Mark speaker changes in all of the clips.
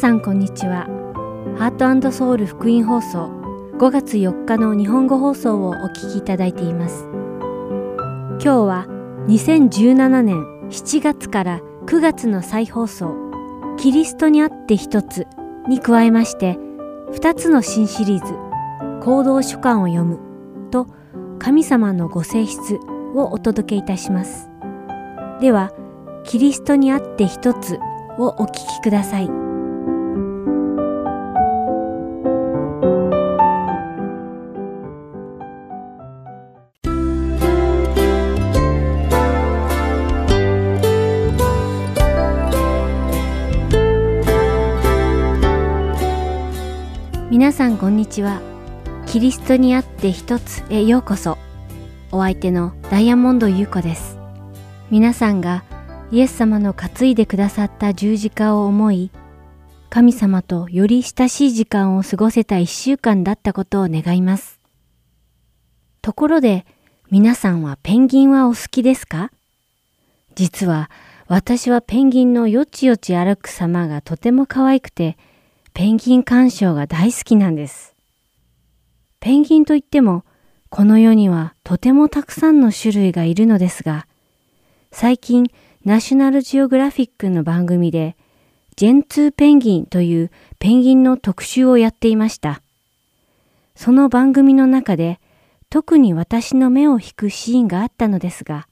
Speaker 1: さんこんにちは。ハートソウル福音放送5月4日の日本語放送をお聞きいただいています。今日は2017年7月から9月の再放送キリストにあって一つに加えまして2つの新シリーズ行動書簡を読むと神様のご性質をお届けいたします。では、キリストにあって一つをお聞きください。ちは。キリストにあって一つへようこそ。お相手のダイヤモンド優子です。皆さんがイエス様の担いでくださった十字架を思い、神様とより親しい時間を過ごせた一週間だったことを願います。ところで、皆さんはペンギンはお好きですか？実は私はペンギンのよちよち歩く様がとても可愛くて、ペンギン鑑賞が大好きなんです。ペンギンといっても、この世にはとてもたくさんの種類がいるのですが、最近ナショナルジオグラフィックの番組で、ジェンツーペンギンというペンギンの特集をやっていました。その番組の中で、特に私の目を引くシーンがあったのですが、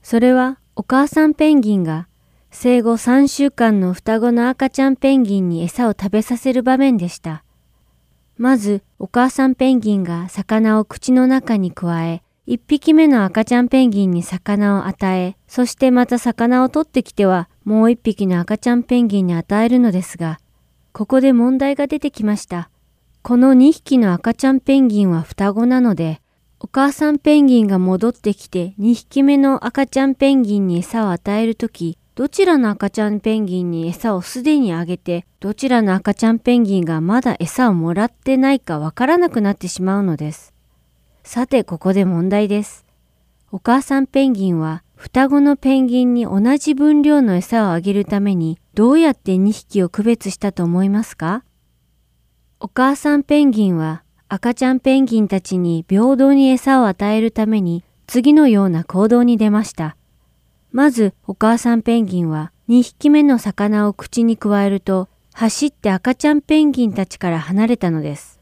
Speaker 1: それはお母さんペンギンが生後3週間の双子の赤ちゃんペンギンに餌を食べさせる場面でした。まず、お母さんペンギンが魚を口の中に加え、一匹目の赤ちゃんペンギンに魚を与え、そしてまた魚を取ってきては、もう一匹の赤ちゃんペンギンに与えるのですが、ここで問題が出てきました。この2匹の赤ちゃんペンギンは双子なので、お母さんペンギンが戻ってきて2匹目の赤ちゃんペンギンに餌を与えるとき、どちらの赤ちゃんペンギンに餌をすでにあげて、どちらの赤ちゃんペンギンがまだ餌をもらってないかわからなくなってしまうのです。さて、ここで問題です。お母さんペンギンは双子のペンギンに同じ分量の餌をあげるためにどうやって2匹を区別したと思いますか？お母さんペンギンは赤ちゃんペンギンたちに平等に餌を与えるために次のような行動に出ました。まずお母さんペンギンは2匹目の魚を口に加えると走って赤ちゃんペンギンたちから離れたのです。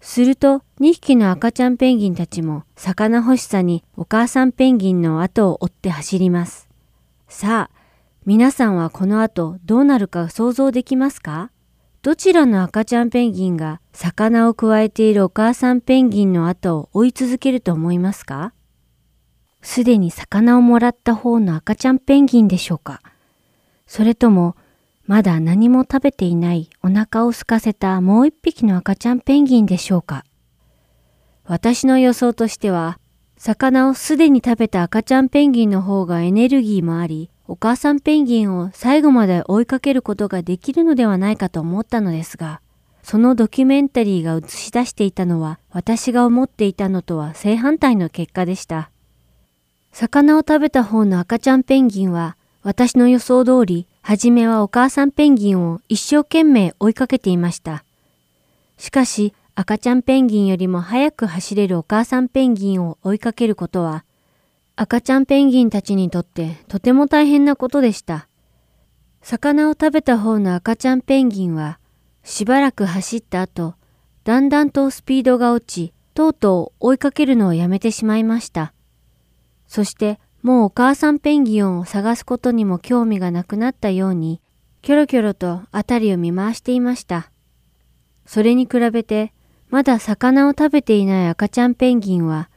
Speaker 1: すると2匹の赤ちゃんペンギンたちも魚欲しさにお母さんペンギンの後を追って走ります。さあ、皆さんはこの後どうなるか想像できますか？どちらの赤ちゃんペンギンが魚を加えているお母さんペンギンの後を追い続けると思いますか？すでに魚をもらった方の赤ちゃんペンギンでしょうか？それとも、まだ何も食べていないお腹を空かせたもう一匹の赤ちゃんペンギンでしょうか？私の予想としては、魚をすでに食べた赤ちゃんペンギンの方がエネルギーもあり、お母さんペンギンを最後まで追いかけることができるのではないかと思ったのですが、そのドキュメンタリーが映し出していたのは私が思っていたのとは正反対の結果でした。魚を食べた方の赤ちゃんペンギンは私の予想通り、はじめはお母さんペンギンを一生懸命追いかけていました。しかし赤ちゃんペンギンよりも早く走れるお母さんペンギンを追いかけることは、赤ちゃんペンギンたちにとってとても大変なことでした。魚を食べた方の赤ちゃんペンギンは、しばらく走った後、だんだんとスピードが落ち、とうとう追いかけるのをやめてしまいました。そしてもうお母さんペンギンを探すことにも興味がなくなったように、キョロキョロと辺りを見回していました。それに比べて、まだ魚を食べていない赤ちゃんペンギンは、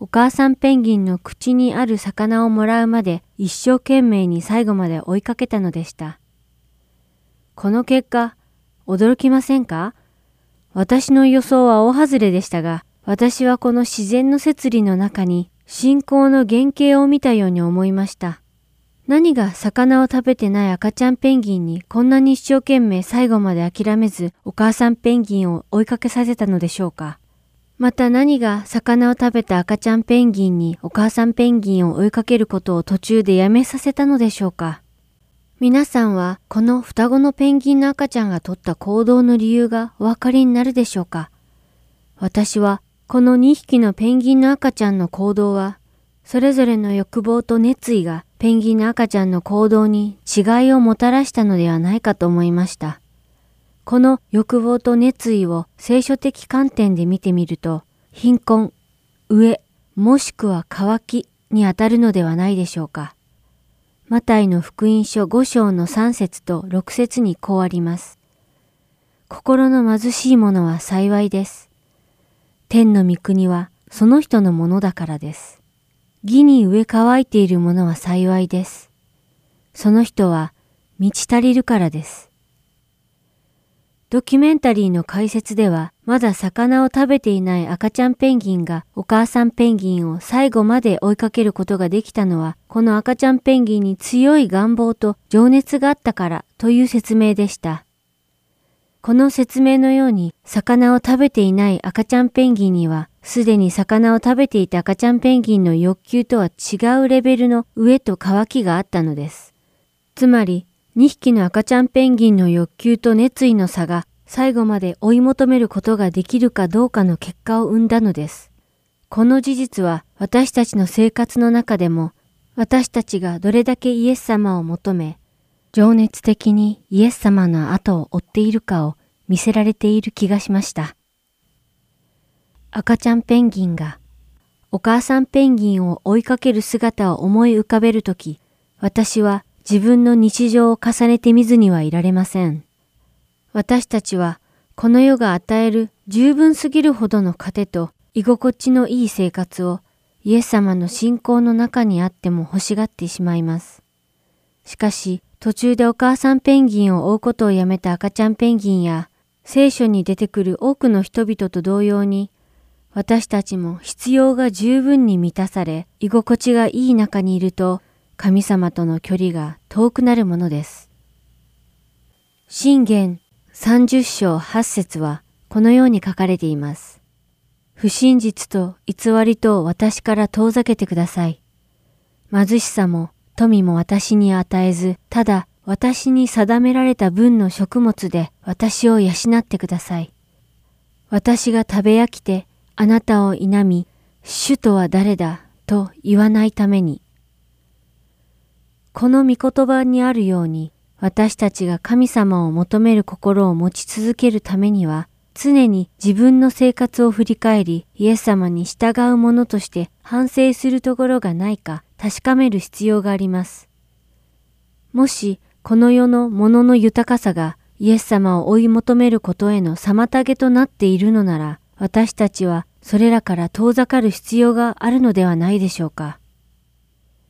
Speaker 1: お母さんペンギンの口にある魚をもらうまで一生懸命に最後まで追いかけたのでした。この結果、驚きませんか？私の予想は大外れでしたが、私はこの自然の摂理の中に信仰の原型を見たように思いました。何が魚を食べてない赤ちゃんペンギンにこんなに一生懸命最後まで諦めずお母さんペンギンを追いかけさせたのでしょうか。また何が魚を食べた赤ちゃんペンギンにお母さんペンギンを追いかけることを途中でやめさせたのでしょうか。皆さんはこの双子のペンギンの赤ちゃんが取った行動の理由がお分かりになるでしょうか。私はこの2匹のペンギンの赤ちゃんの行動はそれぞれの欲望と熱意がペンギンの赤ちゃんの行動に違いをもたらしたのではないかと思いました。この欲望と熱意を聖書的観点で見てみると、貧困、飢え、もしくは渇きにあたるのではないでしょうか。マタイの福音書5章の3節と6節にこうあります。心の貧しい者は幸いです。天の御国はその人のものだからです。義に植え乾いている者は幸いです。その人は満ち足りるからです。ドキュメンタリーの解説では、まだ魚を食べていない赤ちゃんペンギンがお母さんペンギンを最後まで追いかけることができたのは、この赤ちゃんペンギンに強い願望と情熱があったからという説明でした。この説明のように、魚を食べていない赤ちゃんペンギンには、すでに魚を食べていた赤ちゃんペンギンの欲求とは違うレベルの飢えと渇きがあったのです。つまり、2匹の赤ちゃんペンギンの欲求と熱意の差が最後まで追い求めることができるかどうかの結果を生んだのです。この事実は私たちの生活の中でも私たちがどれだけイエス様を求め、情熱的にイエス様の後を追っているかを見せられている気がしました。赤ちゃんペンギンがお母さんペンギンを追いかける姿を思い浮かべるとき、私は自分の日常を重ねてみずにはいられません。私たちはこの世が与える十分すぎるほどの糧と居心地のいい生活をイエス様の信仰の中にあっても欲しがってしまいます。しかし途中でお母さんペンギンを追うことをやめた赤ちゃんペンギンや聖書に出てくる多くの人々と同様に私たちも必要が十分に満たされ居心地がいい中にいると神様との距離が遠くなるものです。信玄30章8節はこのように書かれています。不真実と偽りと私から遠ざけてください。貧しさも富も私に与えず、ただ私に定められた分の食物で私を養ってください。私が食べ飽きてあなたを否み、主とは誰だと言わないために。この御言葉にあるように、私たちが神様を求める心を持ち続けるためには、常に自分の生活を振り返り、イエス様に従う者として反省するところがないか確かめる必要があります。もし、この世のものの豊かさがイエス様を追い求めることへの妨げとなっているのなら、私たちはそれらから遠ざかる必要があるのではないでしょうか。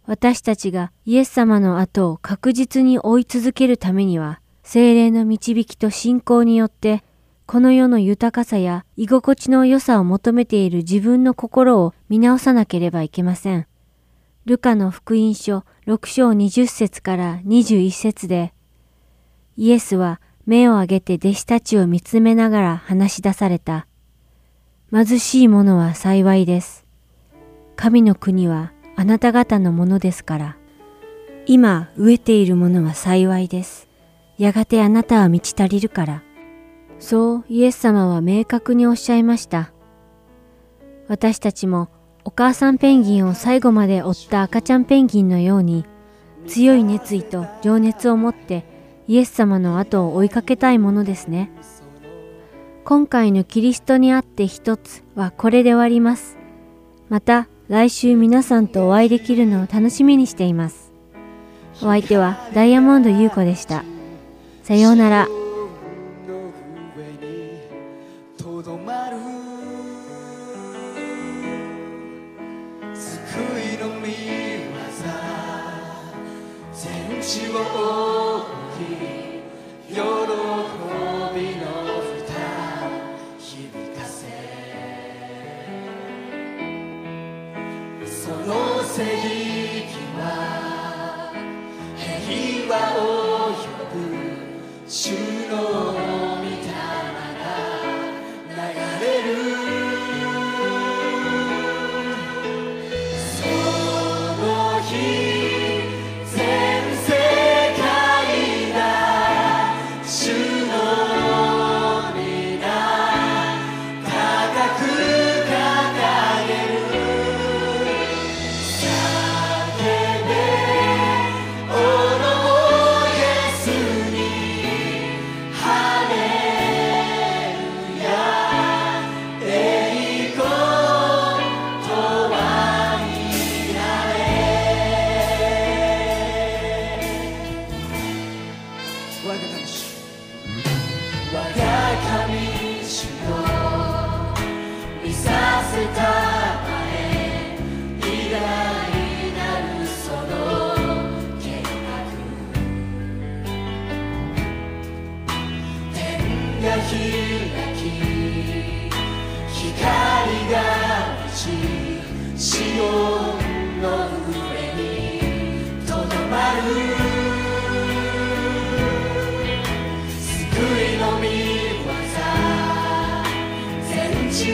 Speaker 1: 私たちがイエス様の後を確実に追い続けるためには、精霊の導きと信仰によって、この世の豊かさや居心地の良さを求めている自分の心を見直さなければいけません。ルカの福音書6章20節から21節で、イエスは目を上げて弟子たちを見つめながら話し出された。貧しい者は幸いです。神の国はあなた方のものですから。今飢えているものは幸いです。やがてあなたは満ち足りるから。そうイエス様は明確におっしゃいました。私たちもお母さんペンギンを最後まで追った赤ちゃんペンギンのように強い熱意と情熱を持ってイエス様の後を追いかけたいものですね。今回のキリストにあって一つはこれで終わります。また来週皆さんとお会いできるのを楽しみにしています。お相手はダイヤモンド優子でした。さようなら。
Speaker 2: 全世界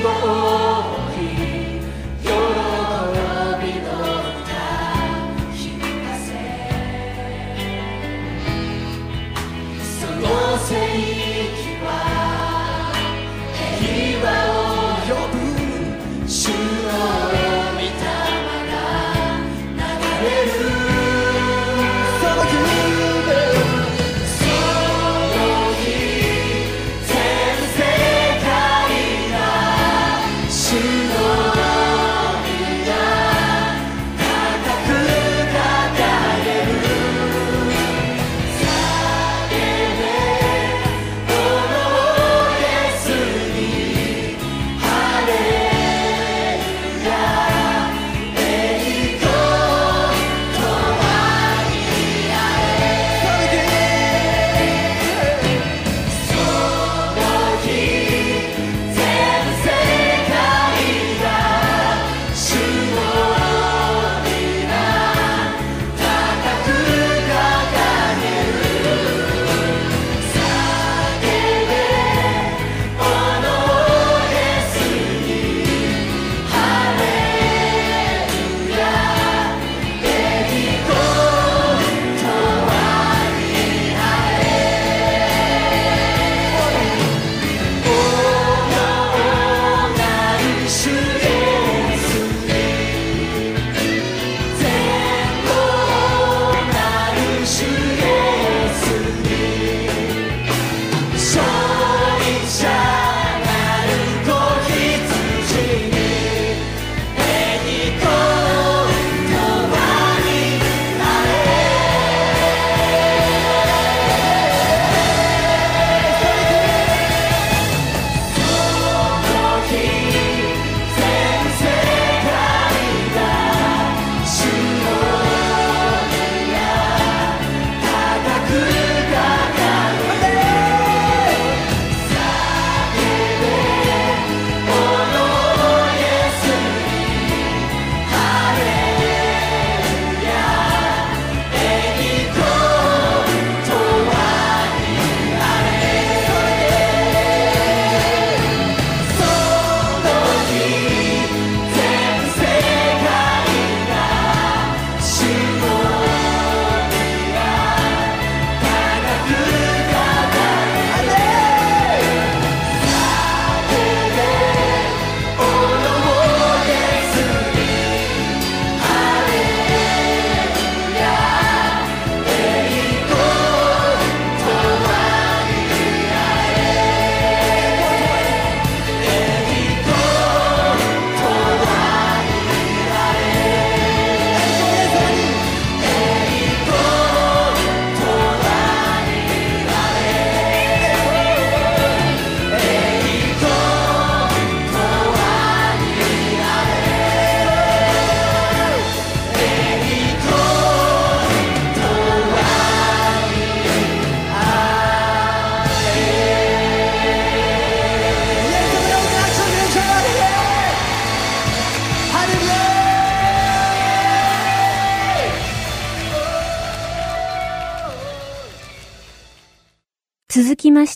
Speaker 1: 続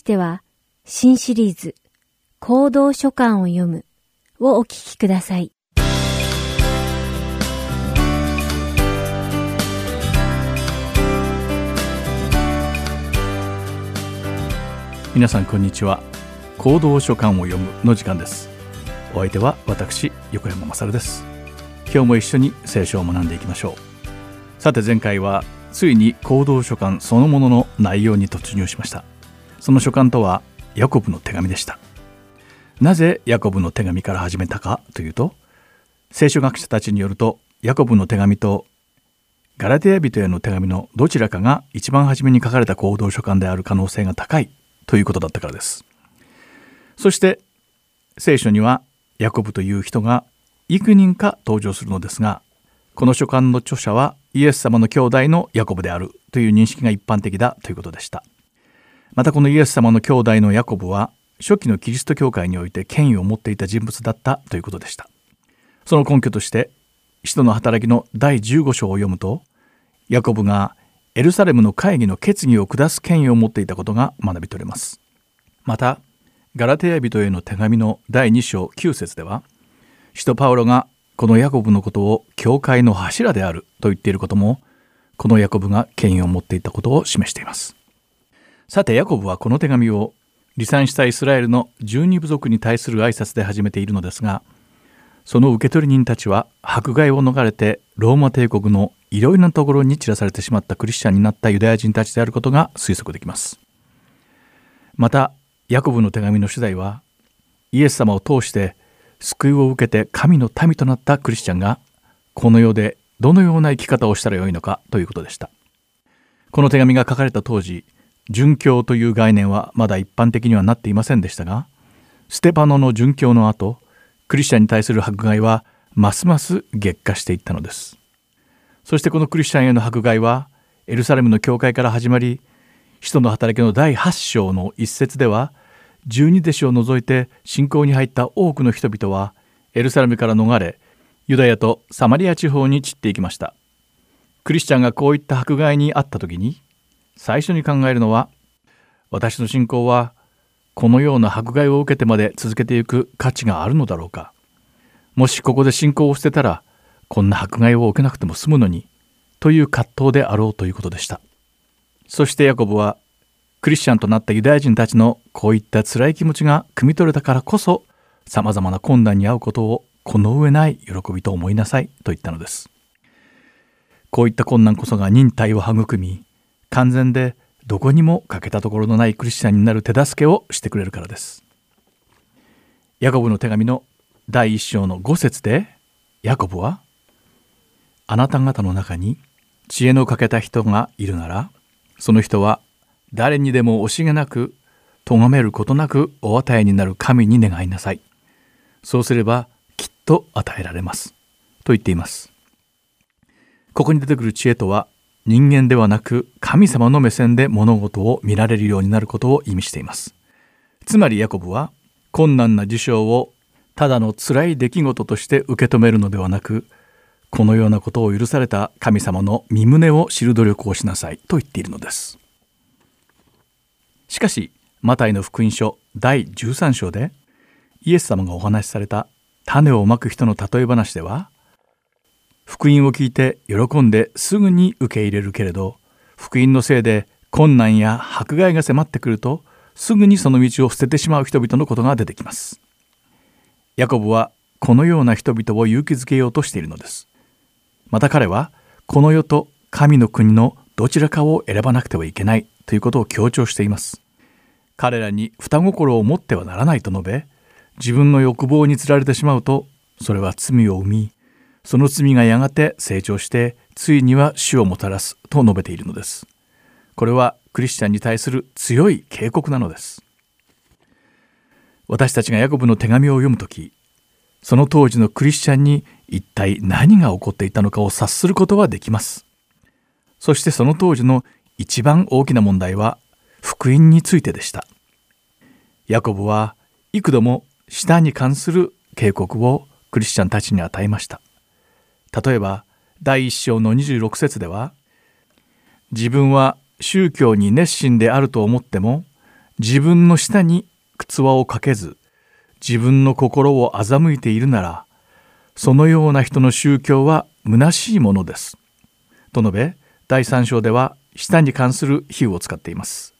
Speaker 1: しては、新シリーズ、行動書簡を読むをお聞きください。
Speaker 2: 皆さんこんにちは。行動書簡を読むの時間です。お相手は私横山勝です。今日も一緒に聖書を学んでいきましょう。さて前回はついに行動書簡そのものの内容に突入しました。その書簡とはヤコブの手紙でした。なぜヤコブの手紙から始めたかというと聖書学者たちによるとヤコブの手紙とガラテヤ人への手紙のどちらかが一番初めに書かれた行動書簡である可能性が高いということだったからです。そして聖書にはヤコブという人が幾人か登場するのですがこの書簡の著者はイエス様の兄弟のヤコブであるという認識が一般的だということでした。またこのイエス様の兄弟のヤコブは初期のキリスト教会において権威を持っていた人物だったということでした。その根拠として使徒の働きの第15章を読むとヤコブがエルサレムの会議の決議を下す権威を持っていたことが学び取れます。またガラテヤ人への手紙の第2章9節では使徒パウロがこのヤコブのことを教会の柱であると言っていることもこのヤコブが権威を持っていたことを示しています。さてヤコブはこの手紙を離散したイスラエルの十二部族に対する挨拶で始めているのですがその受け取り人たちは迫害を逃れてローマ帝国のいろいろなところに散らされてしまったクリスチャンになったユダヤ人たちであることが推測できます。またヤコブの手紙の主題はイエス様を通して救いを受けて神の民となったクリスチャンがこの世でどのような生き方をしたらよいのかということでした。この手紙が書かれた当時殉教という概念はまだ一般的にはなっていませんでしたがステパノの殉教の後クリスチャンに対する迫害はますます激化していったのです。そしてこのクリスチャンへの迫害はエルサレムの教会から始まり使徒の働きの第8章の一節では十二弟子を除いて信仰に入った多くの人々はエルサレムから逃れユダヤとサマリア地方に散っていきました。クリスチャンがこういった迫害にあった時に最初に考えるのは私の信仰はこのような迫害を受けてまで続けていく価値があるのだろうか。もしここで信仰を捨てたらこんな迫害を受けなくても済むのにという葛藤であろうということでした。そしてヤコブはクリスチャンとなったユダヤ人たちのこういった辛い気持ちが汲み取れたからこそさまざまな困難に遭うことをこの上ない喜びと思いなさいと言ったのです。こういった困難こそが忍耐を育み完全でどこにも欠けたところのないクリスチャンになる手助けをしてくれるからです。ヤコブの手紙の第一章の5節でヤコブはあなた方の中に知恵の欠けた人がいるならその人は誰にでも惜しげなく咎めることなくお与えになる神に願いなさい。そうすればきっと与えられます。と言っています。ここに出てくる知恵とは人間ではなく神様の目線で物事を見られるようになることを意味しています。つまりヤコブは困難な事象をただの辛い出来事として受け止めるのではなくこのようなことを許された神様の身旨を知る努力をしなさいと言っているのです。しかしマタイの福音書第13章でイエス様がお話しされた種をまく人の例え話では福音を聞いて喜んですぐに受け入れるけれど福音のせいで困難や迫害が迫ってくるとすぐにその道を捨ててしまう人々のことが出てきます。ヤコブはこのような人々を勇気づけようとしているのです。また彼はこの世と神の国のどちらかを選ばなくてはいけないということを強調しています。彼らに双心を持ってはならないと述べ自分の欲望につられてしまうとそれは罪を生みその罪がやがて成長してついには死をもたらすと述べているのです。これはクリスチャンに対する強い警告なのです。私たちがヤコブの手紙を読む時その当時のクリスチャンに一体何が起こっていたのかを察することはできます。そしてその当時の一番大きな問題は福音についてでした。ヤコブは幾度も舌に関する警告をクリスチャンたちに与えました。例えば第一章の26節では自分は宗教に熱心であると思っても自分の下に靴輪をかけず自分の心を欺いているならそのような人の宗教は虚しいものです。と述べ第3章では舌に関する比喩を使っています。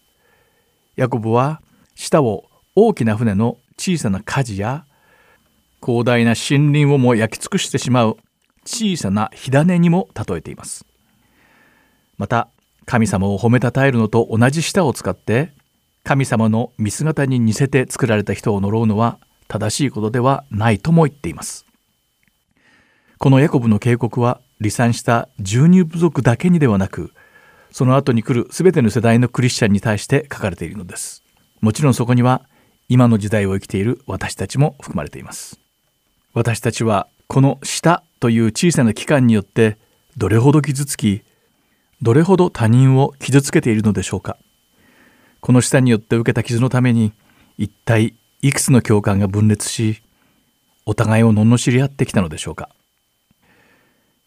Speaker 2: ヤコブは舌を大きな船の小さな火事や広大な森林をも焼き尽くしてしまう小さな火種にも例えています。また神様を褒めたたえるのと同じ舌を使って神様の見姿に似せて作られた人を呪うのは正しいことではないとも言っています。このヤコブの警告は離散した十二部族だけにではなくその後に来る全ての世代のクリスチャンに対して書かれているのです。もちろんそこには今の時代を生きている私たちも含まれています。私たちはこの舌という小さな器官によってどれほど傷つきどれほど他人を傷つけているのでしょうか。この舌によって受けた傷のために一体いくつの教官が分裂しお互いを罵り合ってきたのでしょうか。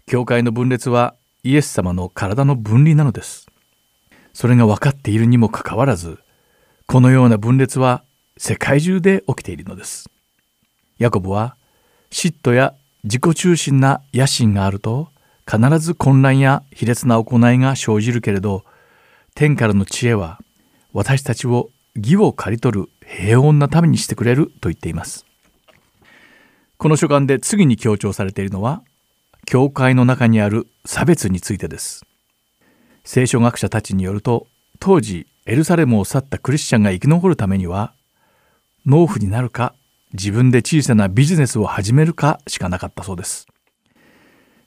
Speaker 2: 教会の分裂はイエス様の体の分離なのです。それが分かっているにもかかわらずこのような分裂は世界中で起きているのです。ヤコブは嫉妬や自己中心な野心があると必ず混乱や卑劣な行いが生じるけれど天からの知恵は私たちを義を刈り取る平穏なためにしてくれると言っています。この書簡で次に強調されているのは教会の中にある差別についてです。聖書学者たちによると当時エルサレムを去ったクリスチャンが生き残るためには農夫になるか自分で小さなビジネスを始めるかしかなかったそうです。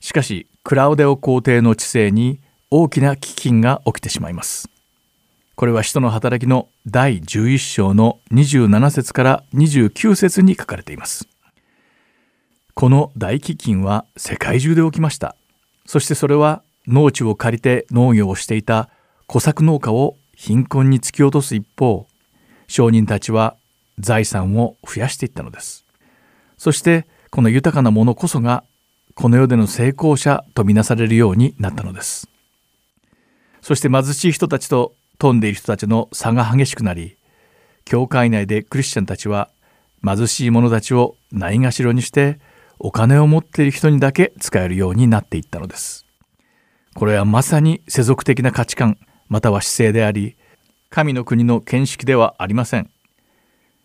Speaker 2: しかしクラウデオ皇帝の治世に大きな飢饉が起きてしまいます。これは使徒の働きの第11章の27節から29節に書かれています。この大飢饉は世界中で起きました。そしてそれは農地を借りて農業をしていた小作農家を貧困に突き落とす一方商人たちは財産を増やしていったのです。そしてこの豊かなものこそがこの世での成功者とみなされるようになったのです。そして貧しい人たちと富んでいる人たちの差が激しくなり教会内でクリスチャンたちは貧しい者たちをないがしろにしてお金を持っている人にだけ使えるようになっていったのです。これはまさに世俗的な価値観または姿勢であり神の国の見識ではありません。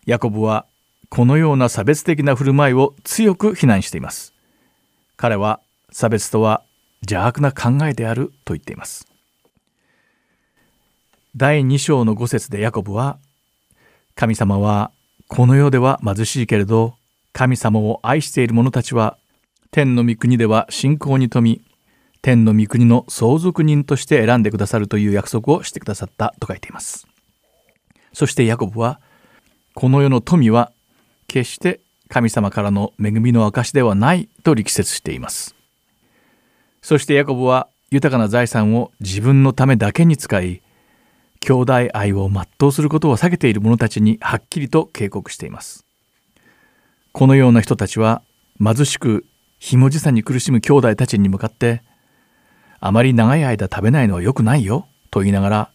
Speaker 2: ヤコブはこのような差別的な振る舞いを強く非難しています。彼は差別とは邪悪な考えであると言っています。第2章の5節でヤコブは神様はこの世では貧しいけれど神様を愛している者たちは天の御国では信仰に富み天の御国の相続人として選んでくださるという約束をしてくださったと書いています。そしてヤコブはこの世の富は決して神様からの恵みの証ではないと力説しています。そしてヤコブは豊かな財産を自分のためだけに使い兄弟愛を全うすることを避けている者たちにはっきりと警告しています。このような人たちは貧しくひもじさに苦しむ兄弟たちに向かってあまり長い間食べないのは良くないよと言いながら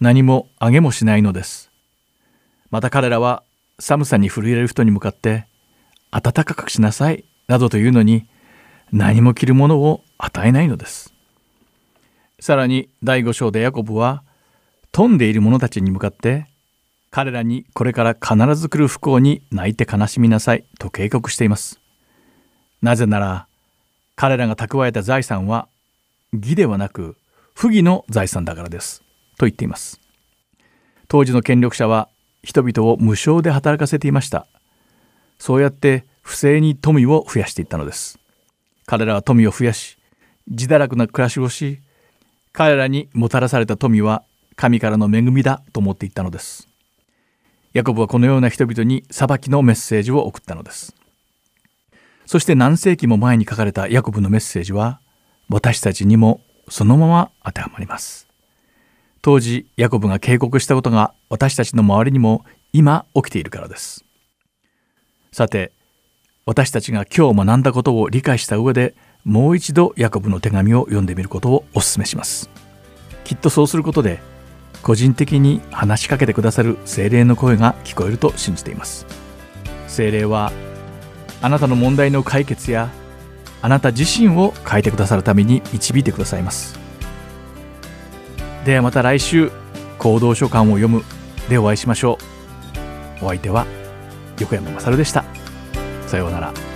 Speaker 2: 何もあげもしないのです。また彼らは寒さに震える人に向かって暖かくしなさいなどというのに何も着るものを与えないのです。さらに第5章でヤコブは富んでいる者たちに向かって彼らにこれから必ず来る不幸に泣いて悲しみなさいと警告しています。なぜなら彼らが蓄えた財産は義ではなく不義の財産だからですと言っています。当時の権力者は人々を無償で働かせていました。そうやって不正に富を増やしていったのです。彼らは富を増やし自堕落な暮らしをし彼らにもたらされた富は神からの恵みだと思っていったのです。ヤコブはこのような人々に裁きのメッセージを送ったのです。そして何世紀も前に書かれたヤコブのメッセージは私たちにもそのまま当てはまります。当時ヤコブが警告したことが私たちの周りにも今起きているからです。さて私たちが今日学んだことを理解した上でもう一度ヤコブの手紙を読んでみることをお勧めします。きっとそうすることで個人的に話しかけてくださる精霊の声が聞こえると信じています。精霊はあなたの問題の解決やあなた自身を変えてくださるために導いてくださいます。ではまた来週行動書簡を読むでお会いしましょう。お相手は横山勝でした。さようなら。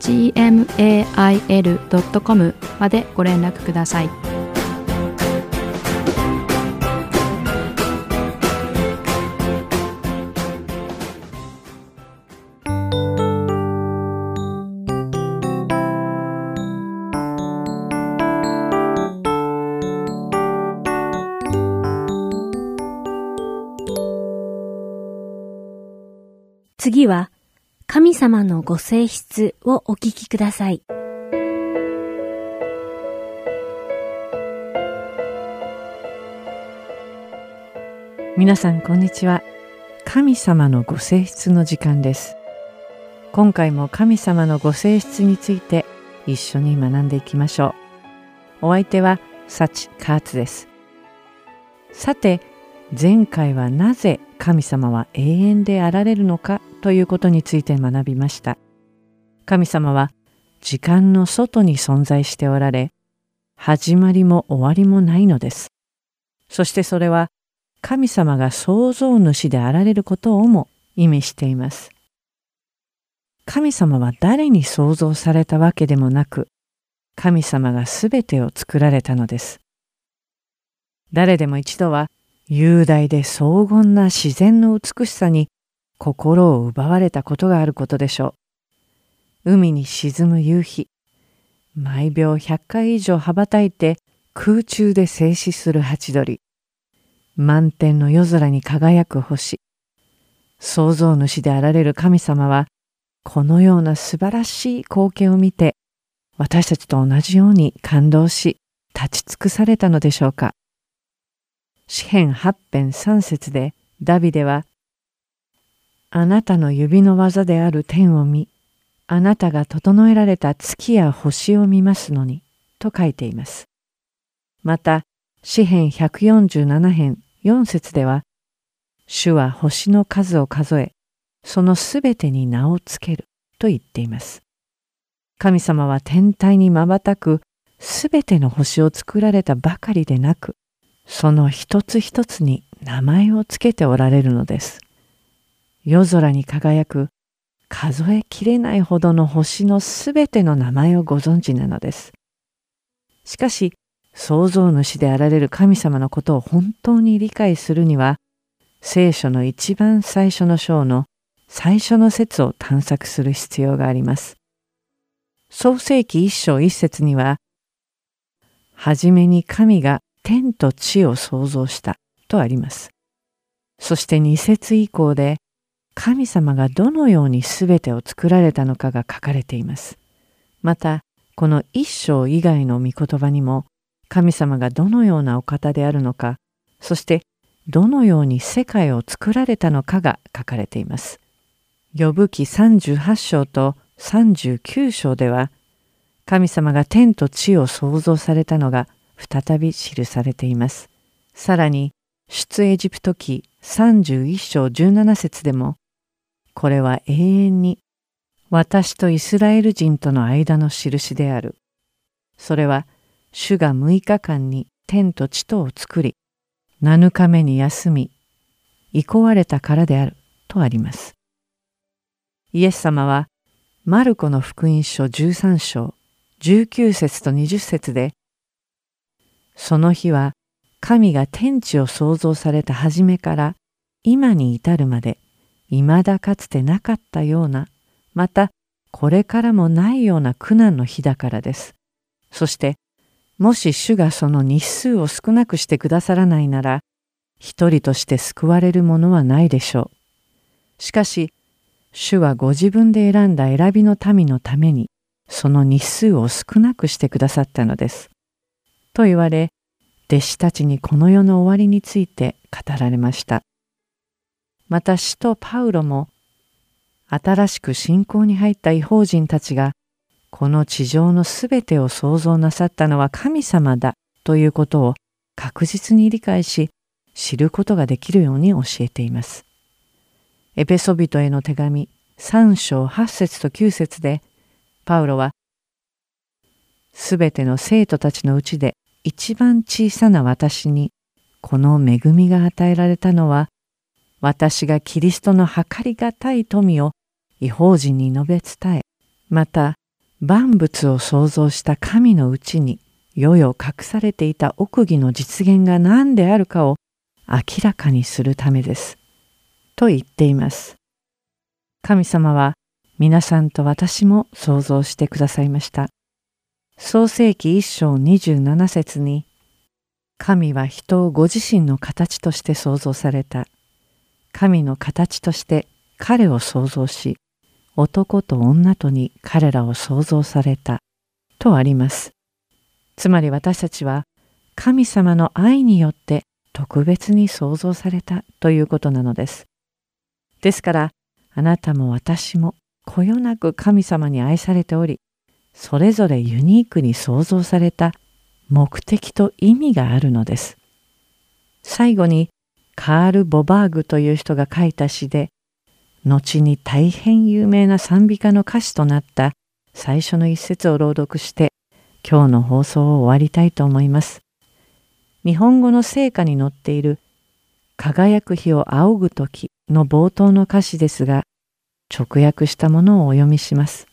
Speaker 3: gmail.com までご連絡ください。
Speaker 1: 次は神様のご性質をお聞きください。
Speaker 4: 皆さんこんにちは。神様のご性質の時間です。今回も神様のご性質について一緒に学んでいきましょう。お相手はサチカーツです。さて前回はなぜ神様は永遠であられるのかということについて学びました。神様は時間の外に存在しておられ始まりも終わりもないのです。そしてそれは神様が創造主であられることをも意味しています。神様は誰に創造されたわけでもなく、神様がすべてを作られたのです。誰でも一度は雄大で荘厳な自然の美しさに心を奪われたことがあることでしょう。海に沈む夕日、毎秒100回以上羽ばたいて空中で静止するハチドリ、満天の夜空に輝く星、創造主であられる神様はこのような素晴らしい光景を見て私たちと同じように感動し立ち尽くされたのでしょうか。詩編八編三節でダビデはあなたの指の技である天を見あなたが整えられた月や星を見ますのにと書いていますまた詩編147編4節では主は星の数を数えそのすべてに名をつけると言っています。神様は天体に瞬くすべての星を作られたばかりでなく、その一つ一つに名前をつけておられるのです。夜空に輝く数えきれないほどの星のすべての名前をご存知なのです。しかし、創造主であられる神様のことを本当に理解するには、聖書の一番最初の章の最初の説を探索する必要があります。創世記一章一節には、はじめに神が天と地を創造したとあります。そして二節以降で、神様がどのように全てを作られたのかが書かれています。また、この一章以外の御言葉にも、神様がどのようなお方であるのか、そしてどのように世界を作られたのかが書かれています。呼ぶ記38章と39章では神様が天と地を創造されたのが再び記されています。さらに出エジプト記31章17節でもこれは永遠に私とイスラエル人との間の印である。それは主が6日間に天と地とを作り7日目に休み憩われたからであるとあります。イエス様はマルコの福音書13章19節と20節でその日は神が天地を創造された初めから今に至るまで未だかつてなかったようなまたこれからもないような苦難の日だからです。そしてもし主がその日数を少なくしてくださらないなら一人として救われるものはないでしょう。しかし主はご自分で選んだ選びの民のためにその日数を少なくしてくださったのです。と言われ弟子たちにこの世の終わりについて語られました。また使徒パウロも新しく信仰に入った異邦人たちがこの地上のすべてを創造なさったのは神様だということを確実に理解し知ることができるように教えています。エペソビトへの手紙3章8節と9節でパウロはすべての生徒たちのうちで一番小さな私にこの恵みが与えられたのは私がキリストの計りがたい富を違法人に述べ伝えまた万物を創造した神のうちに世々隠されていた奥義の実現が何であるかを明らかにするためです。と言っています。神様は皆さんと私も想像してくださいました。創世記一章27節に神は人をご自身の形として創造された。神の形として彼を創造し、男と女とに彼らを創造された。とあります。つまり私たちは神様の愛によって特別に創造されたということなのです。ですからあなたも私もこよなく神様に愛されておりそれぞれユニークに創造された目的と意味があるのです。最後にカール・ボバーグという人が書いた詩で後に大変有名な賛美歌の歌詞となった最初の一節を朗読して今日の放送を終わりたいと思います。日本語の聖歌に載っている輝く日を仰ぐ時の冒頭の歌詞ですが直訳したものをお読みします。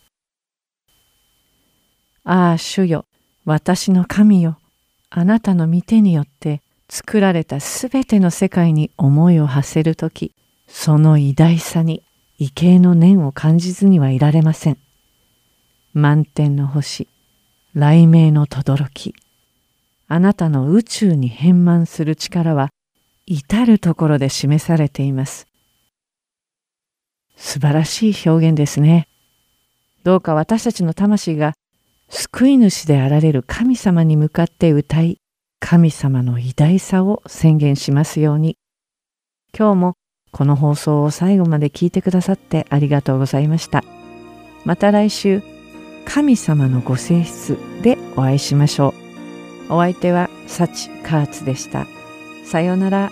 Speaker 4: ああ主よ私の神よあなたの御手によって作られたすべての世界に思いを馳せるときその偉大さに畏敬の念を感じずにはいられません。満天の星雷鳴の轟きあなたの宇宙に変満する力は至るところで示されています。素晴らしい表現ですね。どうか私たちの魂が救い主であられる神様に向かって歌い、神様の偉大さを宣言しますように。今日もこの放送を最後まで聞いてくださってありがとうございました。また来週、神様のご性質でお会いしましょう。お相手はサチ・カーツでした。さようなら。